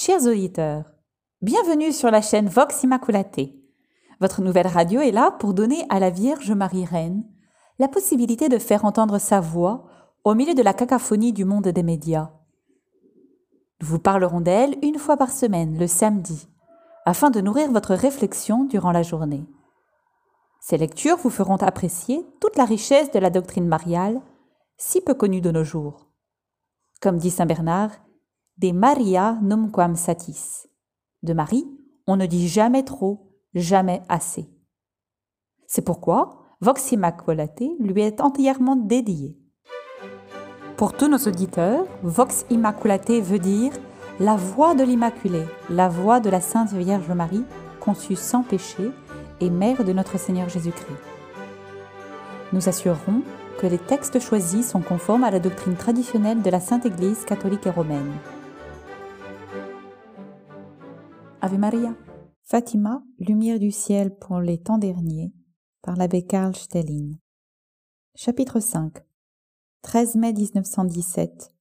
Chers auditeurs, bienvenue sur la chaîne Vox Immaculate. Votre nouvelle radio est là pour donner à la Vierge Marie Reine la possibilité de faire entendre sa voix au milieu de la cacophonie du monde des médias. Nous vous parlerons d'elle une fois par semaine, le samedi, afin de nourrir votre réflexion durant la journée. Ces lectures vous feront apprécier toute la richesse de la doctrine mariale, si peu connue de nos jours. Comme dit Saint Bernard, de Maria numquam satis. De Marie, on ne dit jamais trop, jamais assez. C'est pourquoi Vox Immaculate lui est entièrement dédié. Pour tous nos auditeurs, Vox Immaculate veut dire la voix de l'Immaculée, la voix de la Sainte Vierge Marie, conçue sans péché et mère de notre Seigneur Jésus-Christ. Nous assurerons que les textes choisis sont conformes à la doctrine traditionnelle de la Sainte Église catholique et romaine. Ave Maria. Fatima, lumière du ciel pour les temps derniers, par l'abbé Karl Stellin. Chapitre 5 13 mai 1917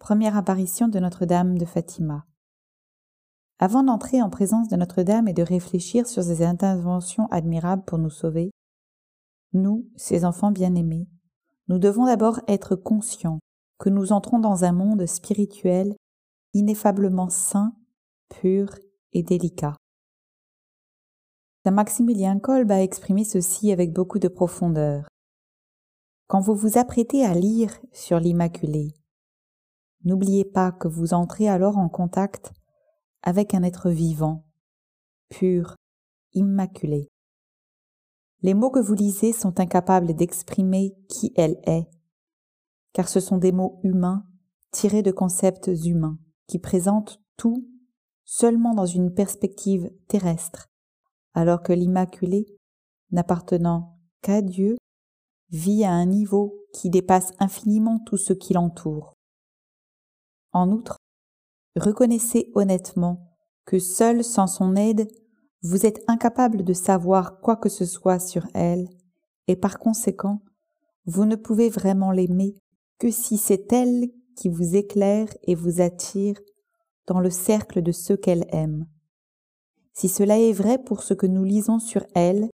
Première apparition de Notre-Dame de Fatima. Avant d'entrer en présence de Notre-Dame et de réfléchir sur ses interventions admirables pour nous sauver, nous, ses enfants bien-aimés, nous devons d'abord être conscients que nous entrons dans un monde spirituel ineffablement saint, pur et délicat. Saint Maximilien Kolb a exprimé ceci avec beaucoup de profondeur. Quand vous vous apprêtez à lire sur l'Immaculée, n'oubliez pas que vous entrez alors en contact avec un être vivant, pur, immaculé. Les mots que vous lisez sont incapables d'exprimer qui elle est, car ce sont des mots humains tirés de concepts humains qui présentent tout seulement dans une perspective terrestre, alors que l'Immaculée, n'appartenant qu'à Dieu, vit à un niveau qui dépasse infiniment tout ce qui l'entoure. En outre, reconnaissez honnêtement que seul sans son aide, vous êtes incapable de savoir quoi que ce soit sur elle, et par conséquent, vous ne pouvez vraiment l'aimer que si c'est elle qui vous éclaire et vous attire dans le cercle de ceux qu'elle aime. Si cela est vrai pour ce que nous lisons sur elle,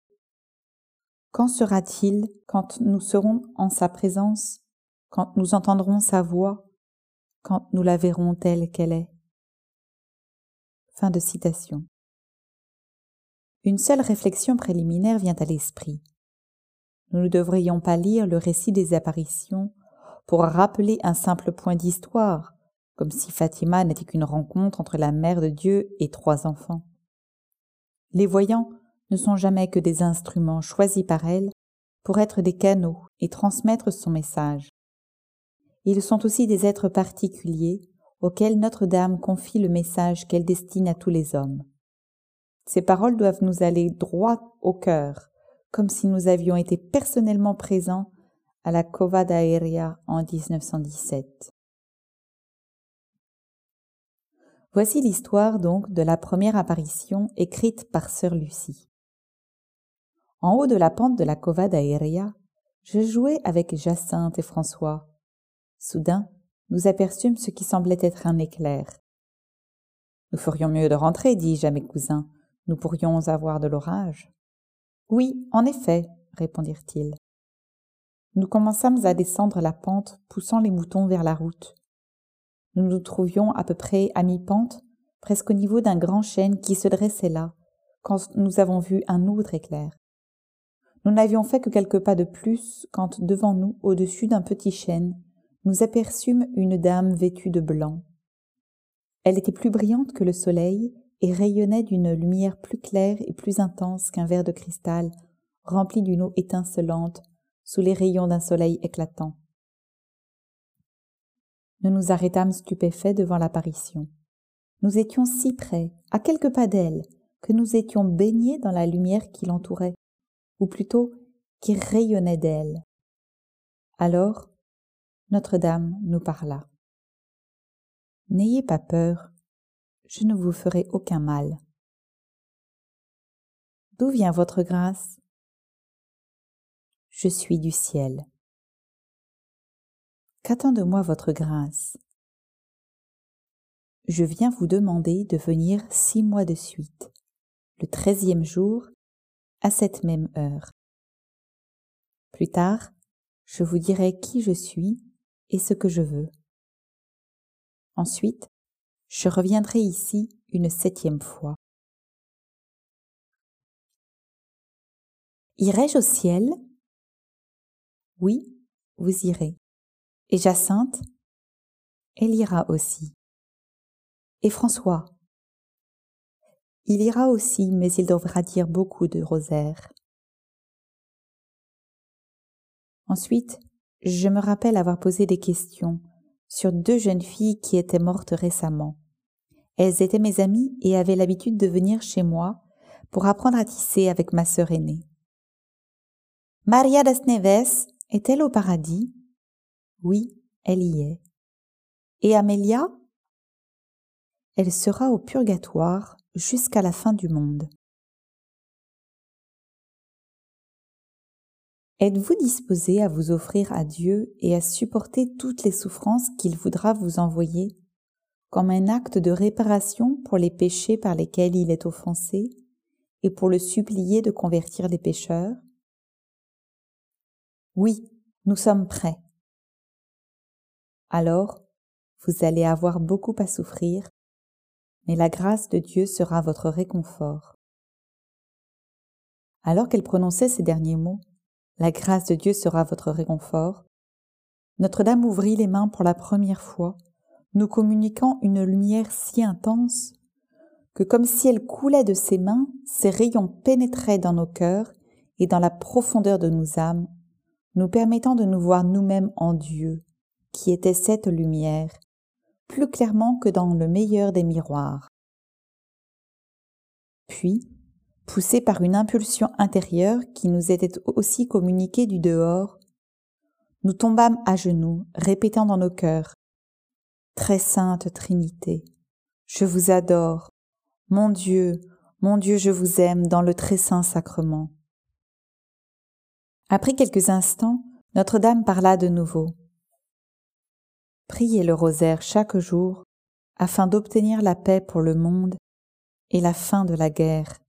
qu'en sera-t-il quand nous serons en sa présence, quand nous entendrons sa voix, quand nous la verrons telle qu'elle est? Fin de citation. Une seule réflexion préliminaire vient à l'esprit. Nous ne devrions pas lire le récit des apparitions pour rappeler un simple point d'histoire, comme si Fatima n'était qu'une rencontre entre la mère de Dieu et trois enfants. Les voyants ne sont jamais que des instruments choisis par elle pour être des canaux et transmettre son message. Ils sont aussi des êtres particuliers auxquels Notre-Dame confie le message qu'elle destine à tous les hommes. Ces paroles doivent nous aller droit au cœur, comme si nous avions été personnellement présents à la Cova d'Aéria en 1917. Voici l'histoire donc de la première apparition écrite par sœur Lucie. En haut de la pente de la cova d'Aéria, je jouais avec Jacinthe et François. Soudain, nous aperçûmes ce qui semblait être un éclair. Nous ferions mieux de rentrer, dis-je à mes cousins. Nous pourrions avoir de l'orage. Oui, en effet, répondirent-ils. Nous commençâmes à descendre la pente, poussant les moutons vers la route. Nous nous trouvions à peu près à mi-pente, presque au niveau d'un grand chêne qui se dressait là, quand nous avons vu un autre éclair. Nous n'avions fait que quelques pas de plus quand devant nous, au-dessus d'un petit chêne, nous aperçûmes une dame vêtue de blanc. Elle était plus brillante que le soleil et rayonnait d'une lumière plus claire et plus intense qu'un verre de cristal rempli d'une eau étincelante sous les rayons d'un soleil éclatant. Nous nous arrêtâmes stupéfaits devant l'apparition. Nous étions si près, à quelques pas d'elle, que nous étions baignés dans la lumière qui l'entourait, ou plutôt qui rayonnait d'elle. Alors, Notre-Dame nous parla. N'ayez pas peur, je ne vous ferai aucun mal. D'où vient votre grâce? Je suis du ciel. Qu'attend de moi votre grâce? Je viens vous demander de venir six mois de suite, le treizième jour, à cette même heure. Plus tard, je vous dirai qui je suis et ce que je veux. Ensuite, je reviendrai ici une septième fois. Irai-je au ciel? Oui, vous irez. Et Jacinthe Elle ira aussi. Et François Il ira aussi, mais il devra dire beaucoup de rosaires. Ensuite, je me rappelle avoir posé des questions sur deux jeunes filles qui étaient mortes récemment. Elles étaient mes amies et avaient l'habitude de venir chez moi pour apprendre à tisser avec ma sœur aînée. Maria das Neves est-elle au paradis? Oui, elle y est. Et Amelia Elle sera au purgatoire jusqu'à la fin du monde. Êtes-vous disposé à vous offrir à Dieu et à supporter toutes les souffrances qu'il voudra vous envoyer, comme un acte de réparation pour les péchés par lesquels il est offensé, et pour le supplier de convertir les pécheurs? Oui, nous sommes prêts. Alors, vous allez avoir beaucoup à souffrir, mais la grâce de Dieu sera votre réconfort. Alors qu'elle prononçait ces derniers mots, la grâce de Dieu sera votre réconfort. Notre-Dame ouvrit les mains pour la première fois, nous communiquant une lumière si intense que comme si elle coulait de ses mains, ses rayons pénétraient dans nos cœurs et dans la profondeur de nos âmes, nous permettant de nous voir nous-mêmes en Dieu, qui était cette lumière, plus clairement que dans le meilleur des miroirs. Puis, poussés par une impulsion intérieure qui nous était aussi communiquée du dehors, nous tombâmes à genoux, répétant dans nos cœurs Très sainte Trinité, je vous adore, mon Dieu, mon Dieu, je vous aime dans le très saint sacrement. Après quelques instants, Notre-Dame parla de nouveau. Priez le rosaire chaque jour afin d'obtenir la paix pour le monde et la fin de la guerre.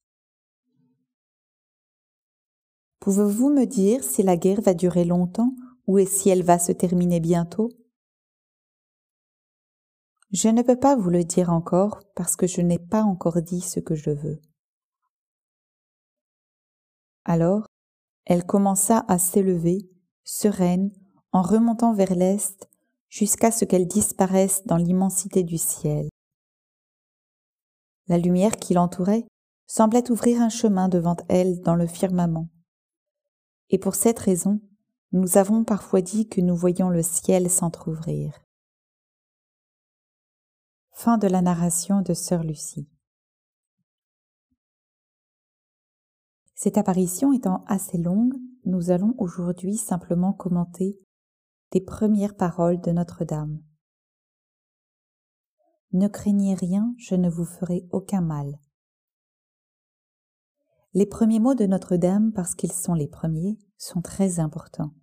Pouvez-vous me dire si la guerre va durer longtemps ou si elle va se terminer bientôt? Je ne peux pas vous le dire encore parce que je n'ai pas encore dit ce que je veux. Alors, elle commença à s'élever, sereine, en remontant vers l'est, jusqu'à ce qu'elle disparaisse dans l'immensité du ciel. La lumière qui l'entourait semblait ouvrir un chemin devant elle dans le firmament. Et pour cette raison, nous avons parfois dit que nous voyons le ciel s'entr'ouvrir. Fin de la narration de Sœur Lucie. Cette apparition étant assez longue, nous allons aujourd'hui simplement commenter des premières paroles de Notre-Dame. Ne craignez rien, je ne vous ferai aucun mal. Les premiers mots de Notre-Dame, parce qu'ils sont les premiers, sont très importants.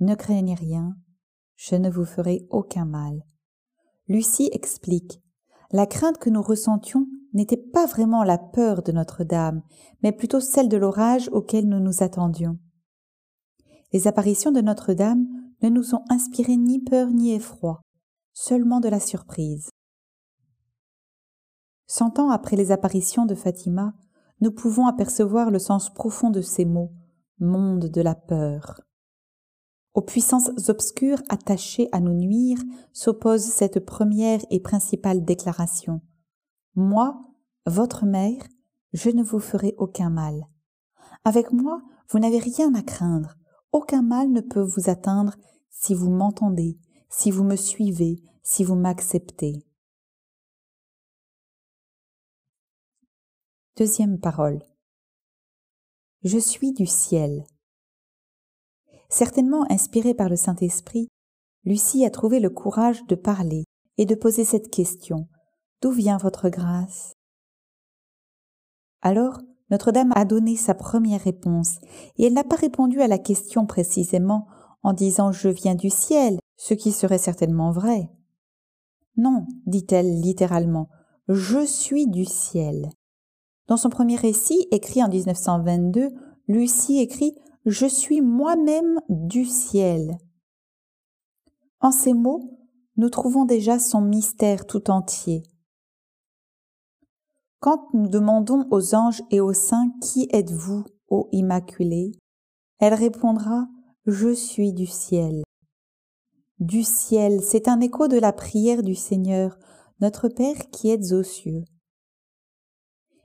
Ne craignez rien, je ne vous ferai aucun mal. Lucie explique, la crainte que nous ressentions n'était pas vraiment la peur de Notre-Dame, mais plutôt celle de l'orage auquel nous nous attendions. Les apparitions de Notre-Dame ne nous ont inspiré ni peur ni effroi, seulement de la surprise. Cent ans après les apparitions de Fatima, nous pouvons apercevoir le sens profond de ces mots, monde de la peur. Aux puissances obscures attachées à nous nuire s'oppose cette première et principale déclaration. Moi, votre mère, je ne vous ferai aucun mal. Avec moi, vous n'avez rien à craindre. Aucun mal ne peut vous atteindre si vous m'entendez, si vous me suivez, si vous m'acceptez. Deuxième parole. Je suis du ciel. Certainement inspirée par le Saint-Esprit, Lucie a trouvé le courage de parler et de poser cette question. D'où vient votre grâce? Alors, Notre-Dame a donné sa première réponse, et elle n'a pas répondu à la question précisément en disant Je viens du ciel, ce qui serait certainement vrai. Non, dit-elle littéralement, je suis du ciel. Dans son premier récit, écrit en 1922, Lucie écrit Je suis moi-même du ciel. En ces mots, nous trouvons déjà son mystère tout entier. Quand nous demandons aux anges et aux saints Qui êtes-vous, ô Immaculée? Elle répondra Je suis du ciel. Du ciel, c'est un écho de la prière du Seigneur, notre Père qui êtes aux cieux.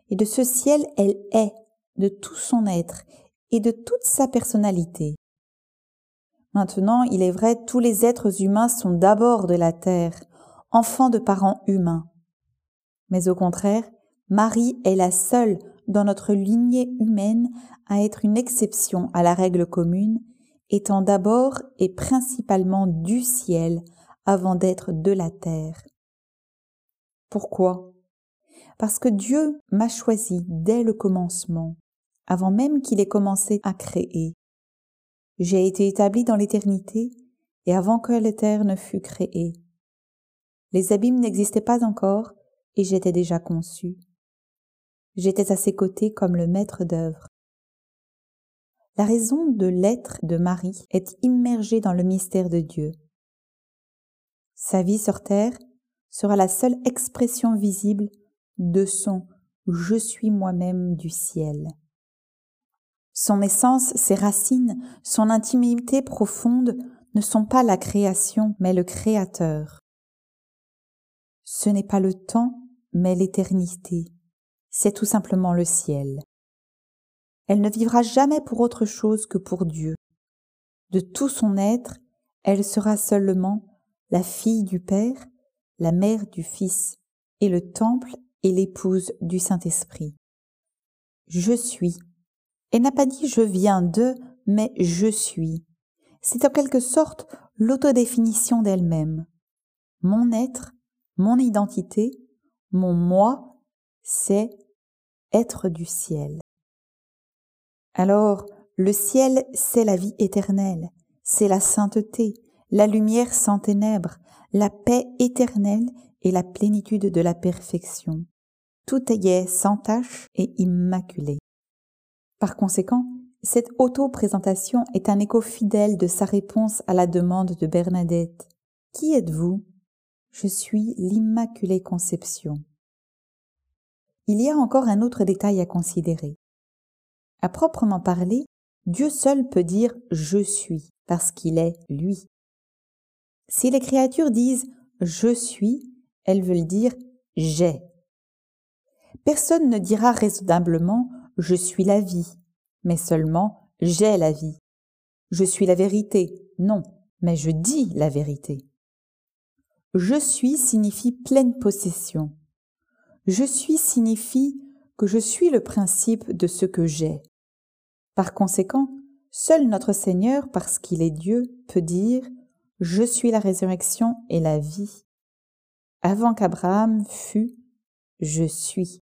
Et de ce ciel, elle est, de tout son être et de toute sa personnalité. Maintenant, il est vrai, tous les êtres humains sont d'abord de la terre, enfants de parents humains. Mais au contraire, Marie est la seule dans notre lignée humaine à être une exception à la règle commune, étant d'abord et principalement du ciel avant d'être de la terre. Pourquoi? Parce que Dieu m'a choisi dès le commencement, avant même qu'il ait commencé à créer. J'ai été établi dans l'éternité et avant que la terre ne fût créée. Les abîmes n'existaient pas encore et j'étais déjà conçu. J'étais à ses côtés comme le maître d'œuvre. La raison de l'être de Marie est immergée dans le mystère de Dieu. Sa vie sur terre sera la seule expression visible de son Je suis moi-même du ciel. Son essence, ses racines, son intimité profonde ne sont pas la création, mais le Créateur. Ce n'est pas le temps, mais l'éternité. C'est tout simplement le ciel. Elle ne vivra jamais pour autre chose que pour Dieu. De tout son être, elle sera seulement la fille du Père, la mère du Fils, et le temple et l'épouse du Saint-Esprit. Je suis elle n'a pas dit je viens de, mais je suis. C'est en quelque sorte l'autodéfinition d'elle-même. Mon être, mon identité, mon moi, c'est être du ciel. Alors, le ciel, c'est la vie éternelle, c'est la sainteté, la lumière sans ténèbres, la paix éternelle et la plénitude de la perfection. Tout y est sans tache et immaculé. Par conséquent, cette auto-présentation est un écho fidèle de sa réponse à la demande de Bernadette. Qui êtes-vous? Je suis l'Immaculée Conception. Il y a encore un autre détail à considérer. À proprement parler, Dieu seul peut dire je suis, parce qu'il est lui. Si les créatures disent je suis, elles veulent dire j'ai. Personne ne dira raisonnablement je suis la vie, mais seulement j'ai la vie. Je suis la vérité, non, mais je dis la vérité. Je suis signifie pleine possession. Je suis signifie que je suis le principe de ce que j'ai. Par conséquent, seul notre Seigneur, parce qu'il est Dieu, peut dire Je suis la résurrection et la vie. Avant qu'Abraham fût, je suis.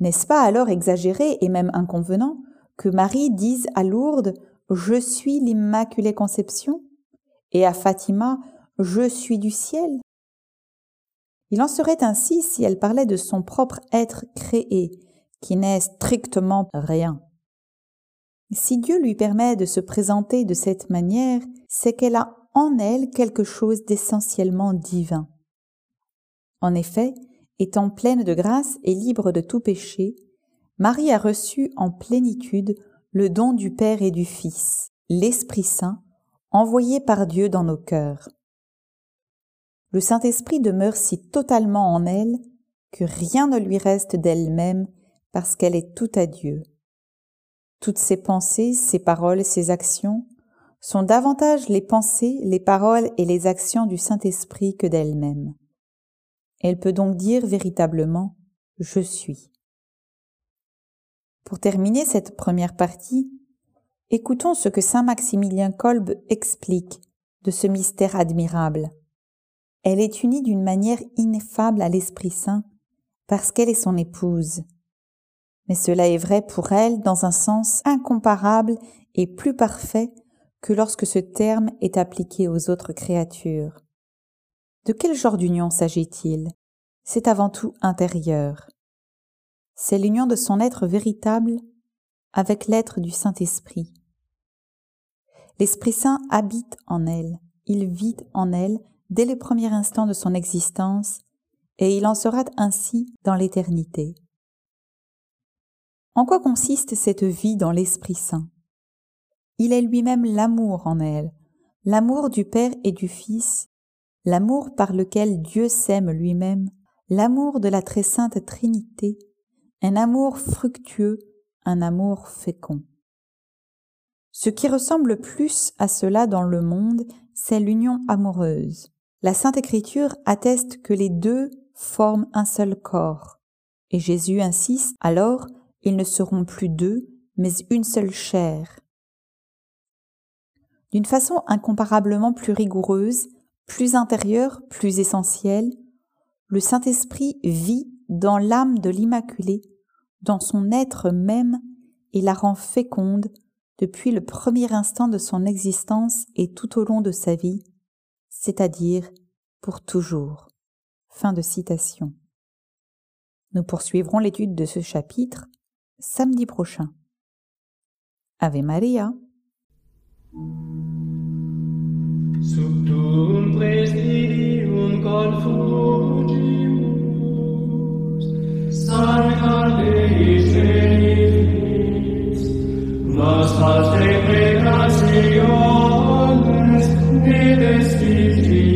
N'est-ce pas alors exagéré et même inconvenant que Marie dise à Lourdes Je suis l'Immaculée Conception? Et à Fatima Je suis du ciel? Il en serait ainsi si elle parlait de son propre être créé, qui n'est strictement rien. Si Dieu lui permet de se présenter de cette manière, c'est qu'elle a en elle quelque chose d'essentiellement divin. En effet, étant pleine de grâce et libre de tout péché, Marie a reçu en plénitude le don du Père et du Fils, l'Esprit Saint, envoyé par Dieu dans nos cœurs. Le Saint-Esprit demeure si totalement en elle que rien ne lui reste d'elle-même parce qu'elle est tout à Dieu. Toutes ses pensées, ses paroles, ses actions sont davantage les pensées, les paroles et les actions du Saint-Esprit que d'elle-même. Elle peut donc dire véritablement Je suis. Pour terminer cette première partie, écoutons ce que saint Maximilien Kolb explique de ce mystère admirable. Elle est unie d'une manière ineffable à l'Esprit Saint parce qu'elle est son épouse. Mais cela est vrai pour elle dans un sens incomparable et plus parfait que lorsque ce terme est appliqué aux autres créatures. De quel genre d'union s'agit-il? C'est avant tout intérieur. C'est l'union de son être véritable avec l'être du Saint-Esprit. L'Esprit Saint habite en elle, il vit en elle dès le premier instant de son existence, et il en sera ainsi dans l'éternité. En quoi consiste cette vie dans l'Esprit Saint? Il est lui-même l'amour en elle, l'amour du Père et du Fils, l'amour par lequel Dieu s'aime lui-même, l'amour de la très sainte Trinité, un amour fructueux, un amour fécond. Ce qui ressemble plus à cela dans le monde, c'est l'union amoureuse. La Sainte Écriture atteste que les deux forment un seul corps. Et Jésus insiste, alors ils ne seront plus deux, mais une seule chair. D'une façon incomparablement plus rigoureuse, plus intérieure, plus essentielle, le Saint-Esprit vit dans l'âme de l'Immaculée, dans son être même, et la rend féconde depuis le premier instant de son existence et tout au long de sa vie, c'est-à-dire pour toujours. Fin de citation. Nous poursuivrons l'étude de ce chapitre samedi prochain. Ave Maria. Subtum presidium ne despicias